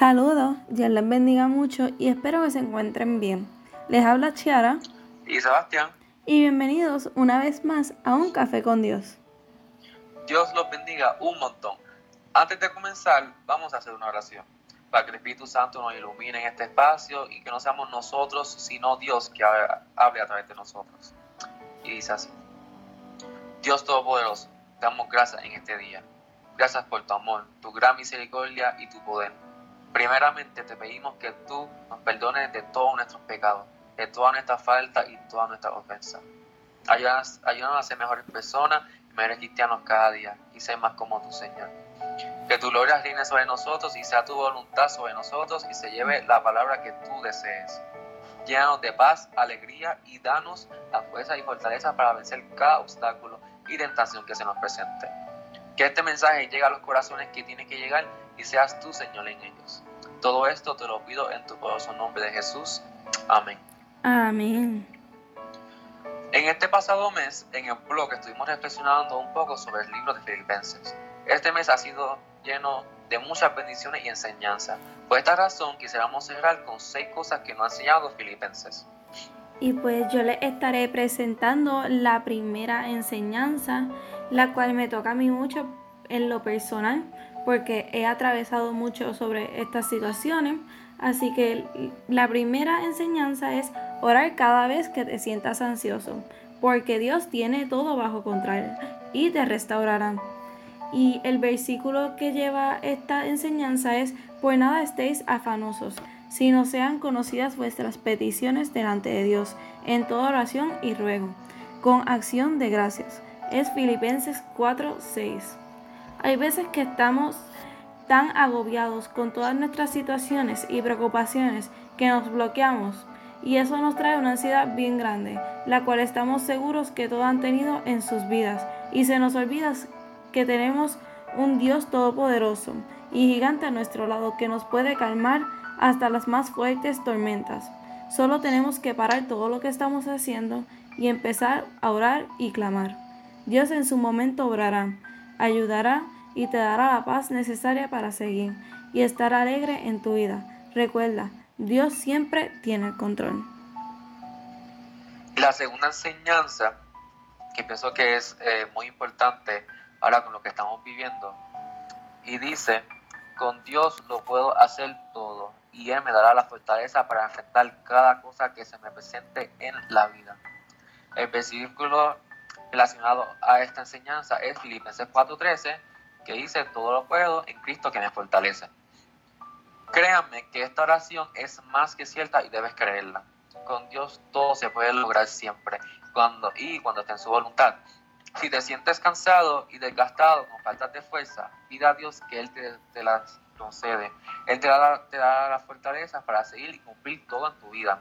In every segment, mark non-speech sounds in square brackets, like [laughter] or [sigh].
Saludos, Dios les bendiga mucho y espero que se encuentren bien. Les habla Chiara y Sebastián y bienvenidos una vez más a Un Café con Dios. Dios los bendiga un montón. Antes de comenzar, vamos a hacer una oración para que el Espíritu Santo nos ilumine en este espacio y que no seamos nosotros, sino Dios que hable a través de nosotros. Y dice así, Dios Todopoderoso, damos gracias en este día. Gracias por tu amor, tu gran misericordia y tu poder Primeramente te pedimos que tú nos perdones de todos nuestros pecados, de toda nuestra falta y toda nuestra ofensa. Ayúdanos, a ser mejores personas y mejores cristianos cada día y ser más como tu Señor. Que tu gloria reine sobre nosotros y sea tu voluntad sobre nosotros y se lleve la palabra que tú desees. Llénanos de paz, alegría y danos la fuerza y fortaleza para vencer cada obstáculo y tentación que se nos presente. Que este mensaje llegue a los corazones que tiene que llegar y seas tú, Señor, en ellos. Todo esto te lo pido en tu poderoso nombre de Jesús. Amén. Amén. En este pasado mes, en el blog, estuvimos reflexionando un poco sobre el libro de Filipenses. Este mes ha sido lleno de muchas bendiciones y enseñanzas. Por esta razón, quisiéramos cerrar con seis cosas que nos ha enseñado Filipenses. Y pues yo les estaré presentando la primera enseñanza, la cual me toca a mí mucho en lo personal, porque he atravesado mucho sobre estas situaciones. Así que la primera enseñanza es orar cada vez que te sientas ansioso, porque Dios tiene todo bajo control y te restaurará. Y el versículo que lleva esta enseñanza es, por nada estéis afanosos, sino sean conocidas vuestras peticiones delante de Dios, en toda oración y ruego, con acción de gracias. Es Filipenses 4:6. Hay veces que estamos tan agobiados con todas nuestras situaciones y preocupaciones que nos bloqueamos y eso nos trae una ansiedad bien grande, la cual estamos seguros que todos han tenido en sus vidas y se nos olvida que tenemos un Dios todopoderoso y gigante a nuestro lado que nos puede calmar hasta las más fuertes tormentas. Solo tenemos que parar todo lo que estamos haciendo y empezar a orar y clamar. Dios en su momento obrará ayudará y te dará la paz necesaria para seguir y estar alegre en tu vida. Recuerda, Dios siempre tiene el control. La segunda enseñanza, que pienso que es eh, muy importante ahora con lo que estamos viviendo, y dice, con Dios lo puedo hacer todo y Él me dará la fortaleza para enfrentar cada cosa que se me presente en la vida. El versículo relacionado a esta enseñanza es Filipenses 4:13, que dice, todo lo puedo en Cristo que me fortalece. Créanme que esta oración es más que cierta y debes creerla. Con Dios todo se puede lograr siempre cuando, y cuando esté en su voluntad. Si te sientes cansado y desgastado con falta de fuerza, pida a Dios que Él te, te las concede. Él te da, te da la fortaleza para seguir y cumplir todo en tu vida.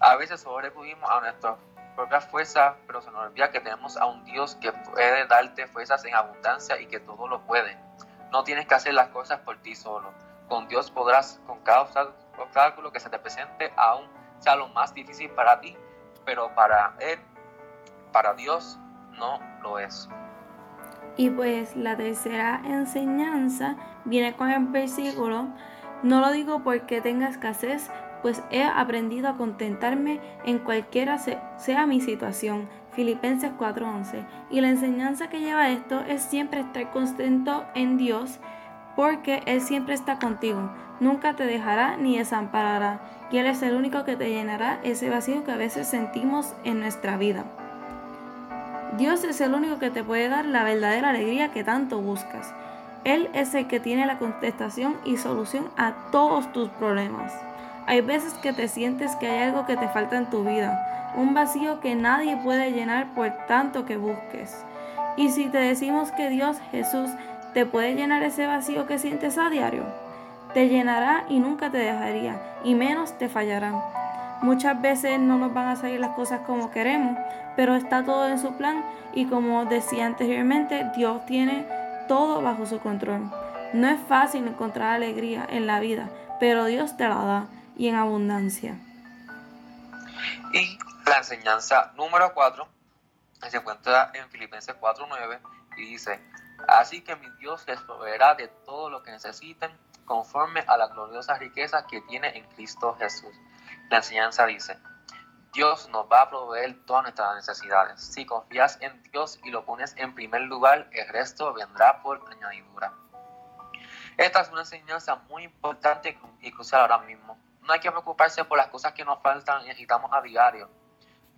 A veces sobrevivimos a nuestros propia fuerza, pero se nos olvida que tenemos a un Dios que puede darte fuerzas en abundancia y que todo lo puede. No tienes que hacer las cosas por ti solo. Con Dios podrás, con cada obstáculo que se te presente, aún sea lo más difícil para ti, pero para Él, para Dios, no lo es. Y pues la tercera enseñanza viene con el versículo, no lo digo porque tenga escasez, pues he aprendido a contentarme en cualquiera sea mi situación. Filipenses 4:11. Y la enseñanza que lleva esto es siempre estar contento en Dios, porque Él siempre está contigo. Nunca te dejará ni desamparará. Y Él es el único que te llenará ese vacío que a veces sentimos en nuestra vida. Dios es el único que te puede dar la verdadera alegría que tanto buscas. Él es el que tiene la contestación y solución a todos tus problemas. Hay veces que te sientes que hay algo que te falta en tu vida, un vacío que nadie puede llenar por tanto que busques. Y si te decimos que Dios Jesús te puede llenar ese vacío que sientes a diario, te llenará y nunca te dejaría, y menos te fallarán. Muchas veces no nos van a salir las cosas como queremos, pero está todo en su plan y como decía anteriormente, Dios tiene todo bajo su control. No es fácil encontrar alegría en la vida, pero Dios te la da y en abundancia. Y la enseñanza número 4 se encuentra en Filipenses 4.9 y dice, así que mi Dios les proveerá de todo lo que necesiten conforme a la gloriosa riqueza que tiene en Cristo Jesús. La enseñanza dice, Dios nos va a proveer todas nuestras necesidades. Si confías en Dios y lo pones en primer lugar, el resto vendrá por añadidura. Esta es una enseñanza muy importante y crucial ahora mismo. No hay que preocuparse por las cosas que nos faltan y necesitamos a diario.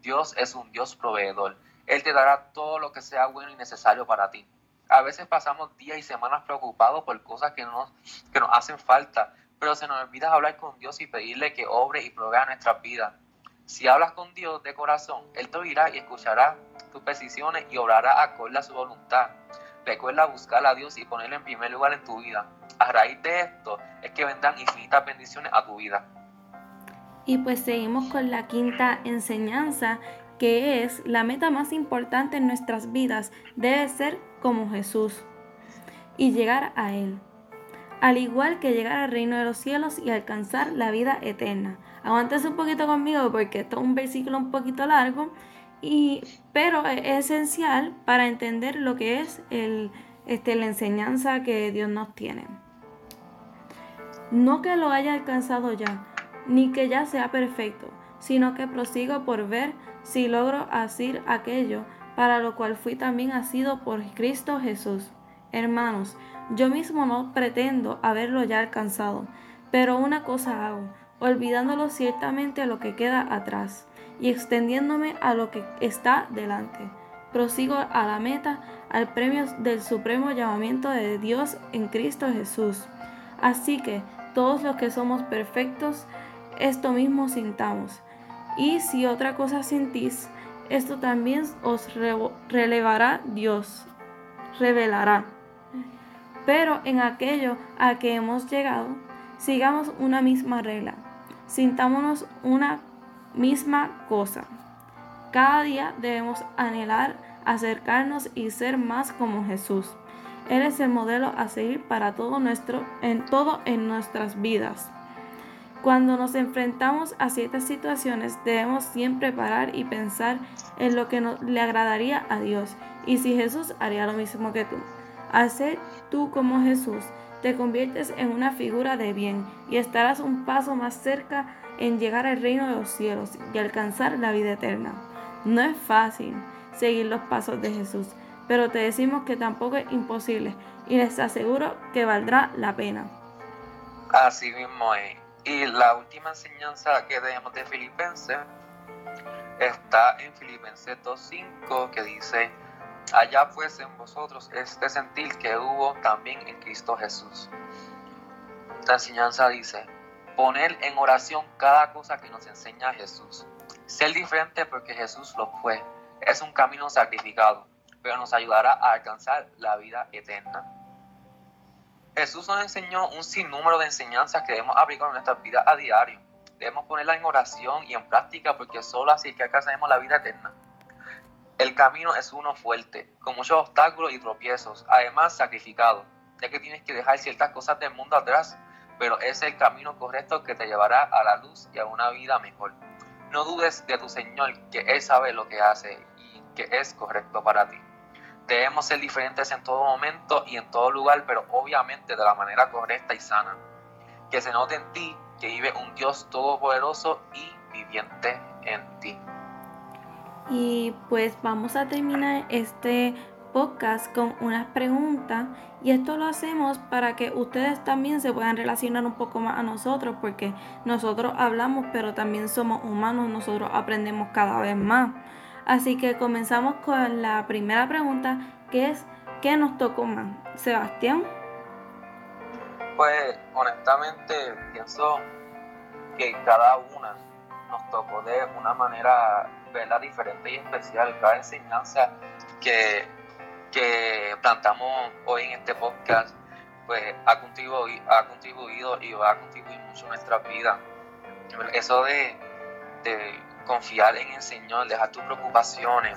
Dios es un Dios proveedor. Él te dará todo lo que sea bueno y necesario para ti. A veces pasamos días y semanas preocupados por cosas que nos, que nos hacen falta, pero se nos olvida hablar con Dios y pedirle que obre y provea nuestras vidas. Si hablas con Dios de corazón, Él te oirá y escuchará tus peticiones y obrará acorde a su voluntad. Recuerda buscar a Dios y ponerlo en primer lugar en tu vida. A de esto es que vendrán infinitas bendiciones a tu vida. Y pues seguimos con la quinta enseñanza, que es la meta más importante en nuestras vidas, debe ser como Jesús y llegar a Él. Al igual que llegar al reino de los cielos y alcanzar la vida eterna. Aguántese un poquito conmigo porque esto es un versículo un poquito largo, pero es esencial para entender lo que es el, este, la enseñanza que Dios nos tiene. No que lo haya alcanzado ya, ni que ya sea perfecto, sino que prosigo por ver si logro hacer aquello para lo cual fui también asido por Cristo Jesús. Hermanos, yo mismo no pretendo haberlo ya alcanzado, pero una cosa hago, olvidándolo ciertamente lo que queda atrás y extendiéndome a lo que está delante. Prosigo a la meta, al premio del supremo llamamiento de Dios en Cristo Jesús. Así que todos los que somos perfectos, esto mismo sintamos. Y si otra cosa sentís, esto también os relevará Dios, revelará. Pero en aquello a que hemos llegado, sigamos una misma regla, sintámonos una misma cosa. Cada día debemos anhelar acercarnos y ser más como Jesús. Él es el modelo a seguir para todo nuestro en todo en nuestras vidas. Cuando nos enfrentamos a ciertas situaciones debemos siempre parar y pensar en lo que le agradaría a Dios y si Jesús haría lo mismo que tú. Al tú como Jesús, te conviertes en una figura de bien y estarás un paso más cerca en llegar al reino de los cielos y alcanzar la vida eterna. No es fácil seguir los pasos de Jesús, pero te decimos que tampoco es imposible y les aseguro que valdrá la pena. Así mismo es. Y la última enseñanza que tenemos de Filipenses está en Filipenses 2.5 que dice, allá pues en vosotros este sentir que hubo también en Cristo Jesús. La enseñanza dice, poner en oración cada cosa que nos enseña Jesús. Ser diferente porque Jesús lo fue. Es un camino sacrificado, pero nos ayudará a alcanzar la vida eterna. Jesús nos enseñó un sinnúmero de enseñanzas que debemos aplicar en nuestra vida a diario. Debemos ponerla en oración y en práctica porque solo así es que alcanzaremos la vida eterna. El camino es uno fuerte, con muchos obstáculos y tropiezos, además sacrificado, ya que tienes que dejar ciertas cosas del mundo atrás, pero es el camino correcto que te llevará a la luz y a una vida mejor. No dudes de tu Señor, que Él sabe lo que hace y que es correcto para ti. Debemos ser diferentes en todo momento y en todo lugar, pero obviamente de la manera correcta y sana. Que se note en ti que vive un Dios todopoderoso y viviente en ti. Y pues vamos a terminar este podcast con unas preguntas y esto lo hacemos para que ustedes también se puedan relacionar un poco más a nosotros porque nosotros hablamos pero también somos humanos, nosotros aprendemos cada vez más. Así que comenzamos con la primera pregunta, que es, ¿qué nos tocó más? Sebastián. Pues honestamente pienso que cada una nos tocó de una manera ¿verdad? diferente y especial. Cada enseñanza que, que plantamos hoy en este podcast pues ha contribuido, ha contribuido y va a contribuir mucho en nuestra vida. Eso de, de confiar en el Señor, dejar tus preocupaciones,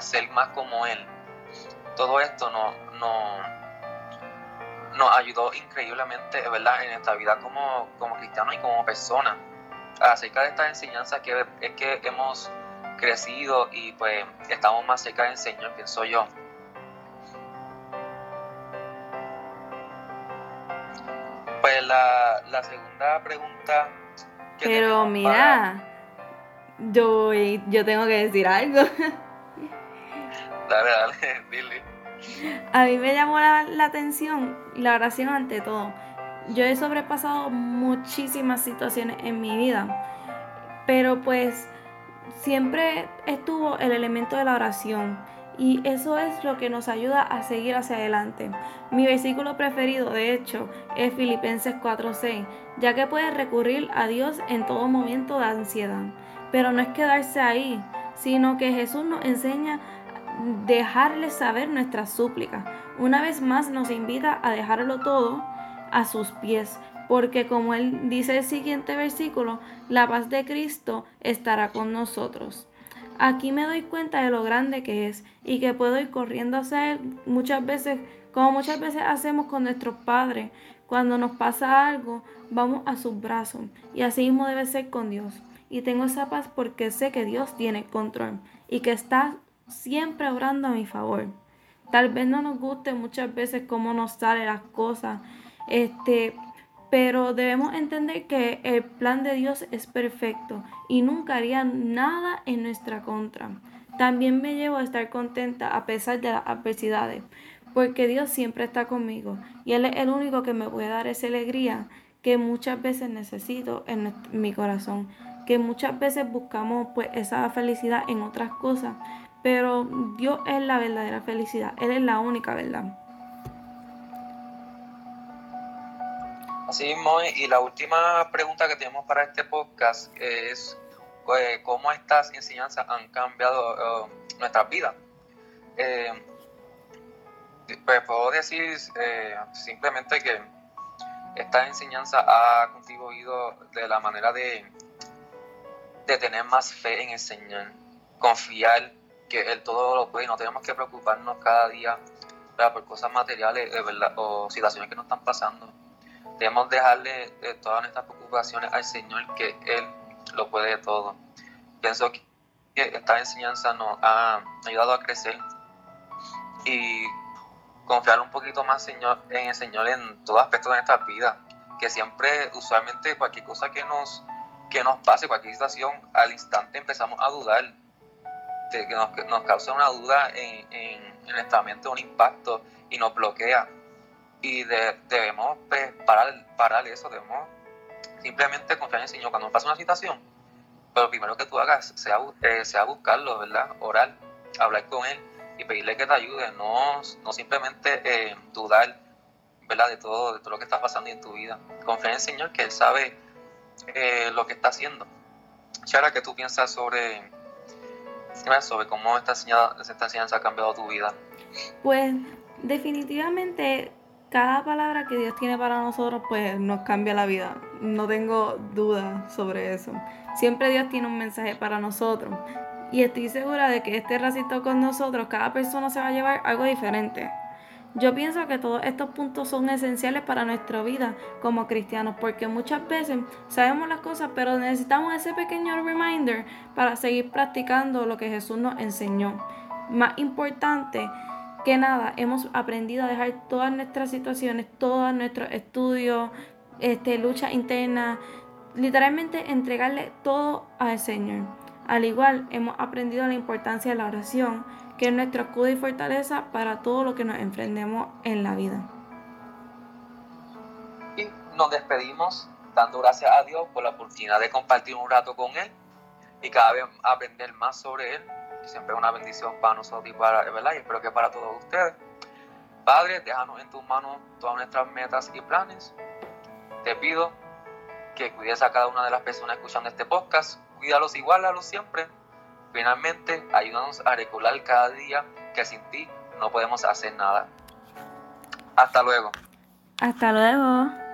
ser más como Él. Todo esto nos, nos ayudó increíblemente, ¿verdad?, en esta vida como, como cristianos y como personas. Acerca de estas enseñanzas que es que hemos crecido y pues estamos más cerca del Señor, pienso yo. La, la segunda pregunta que Pero mira, yo, yo tengo que decir algo. [laughs] Dale, dale, dile. A mí me llamó la, la atención la oración ante todo. Yo he sobrepasado muchísimas situaciones en mi vida, pero pues siempre estuvo el elemento de la oración y eso es lo que nos ayuda a seguir hacia adelante. Mi versículo preferido, de hecho, es Filipenses 4:6, ya que puedes recurrir a Dios en todo momento de ansiedad. Pero no es quedarse ahí, sino que Jesús nos enseña dejarle saber nuestras súplicas. Una vez más nos invita a dejarlo todo a sus pies, porque como él dice el siguiente versículo, la paz de Cristo estará con nosotros. Aquí me doy cuenta de lo grande que es y que puedo ir corriendo hacia él muchas veces, como muchas veces hacemos con nuestros padres. Cuando nos pasa algo, vamos a sus brazos y así mismo debe ser con Dios. Y tengo esa paz porque sé que Dios tiene control y que está siempre obrando a mi favor. Tal vez no nos guste muchas veces cómo nos salen las cosas, este, pero debemos entender que el plan de Dios es perfecto y nunca haría nada en nuestra contra. También me llevo a estar contenta a pesar de las adversidades, porque Dios siempre está conmigo y Él es el único que me puede dar esa alegría que muchas veces necesito en mi corazón, que muchas veces buscamos pues esa felicidad en otras cosas, pero Dios es la verdadera felicidad, Él es la única verdad. Así mismo, y la última pregunta que tenemos para este podcast es eh, cómo estas enseñanzas han cambiado eh, nuestras vidas. Eh, pues puedo decir simplemente que esta enseñanza ha contribuido de la manera de, de tener más fe en el Señor, confiar que Él todo lo puede y no tenemos que preocuparnos cada día por cosas materiales o situaciones que nos están pasando. Debemos dejarle todas nuestras preocupaciones al Señor, que Él lo puede todo. Pienso que esta enseñanza nos ha ayudado a crecer y confiar un poquito más señor, en el Señor en todo aspecto de nuestras vidas. Que siempre, usualmente, cualquier cosa que nos, que nos pase, cualquier situación, al instante empezamos a dudar, de que nos, nos causa una duda en, en, en nuestra mente, un impacto y nos bloquea y de- debemos pues, parar, parar eso, debemos simplemente confiar en el Señor. Cuando pasa una situación, pero lo primero que tú hagas eh, sea buscarlo, ¿verdad? Orar, hablar con Él y pedirle que te ayude, no, no simplemente eh, dudar, ¿verdad? De todo, de todo lo que está pasando en tu vida. Confiar en el Señor, que Él sabe eh, lo que está haciendo. Chara, ¿qué tú piensas sobre, sobre cómo esta enseñanza, esta enseñanza ha cambiado tu vida? Pues definitivamente cada palabra que Dios tiene para nosotros pues nos cambia la vida. No tengo duda sobre eso. Siempre Dios tiene un mensaje para nosotros. Y estoy segura de que este racito con nosotros, cada persona se va a llevar algo diferente. Yo pienso que todos estos puntos son esenciales para nuestra vida como cristianos, porque muchas veces sabemos las cosas, pero necesitamos ese pequeño reminder para seguir practicando lo que Jesús nos enseñó. Más importante que nada, hemos aprendido a dejar todas nuestras situaciones, todos nuestros estudios, este, lucha interna, literalmente entregarle todo al Señor. Al igual, hemos aprendido la importancia de la oración, que es nuestro escudo y fortaleza para todo lo que nos enfrentemos en la vida. Y nos despedimos dando gracias a Dios por la oportunidad de compartir un rato con Él y cada vez aprender más sobre Él. Siempre una bendición para nosotros y para, ¿verdad? Y espero que para todos ustedes. Padre, déjanos en tus manos todas nuestras metas y planes. Te pido que cuides a cada una de las personas escuchando este podcast. Cuídalos y guárdalos siempre. Finalmente, ayúdanos a recordar cada día que sin ti no podemos hacer nada. Hasta luego. Hasta luego.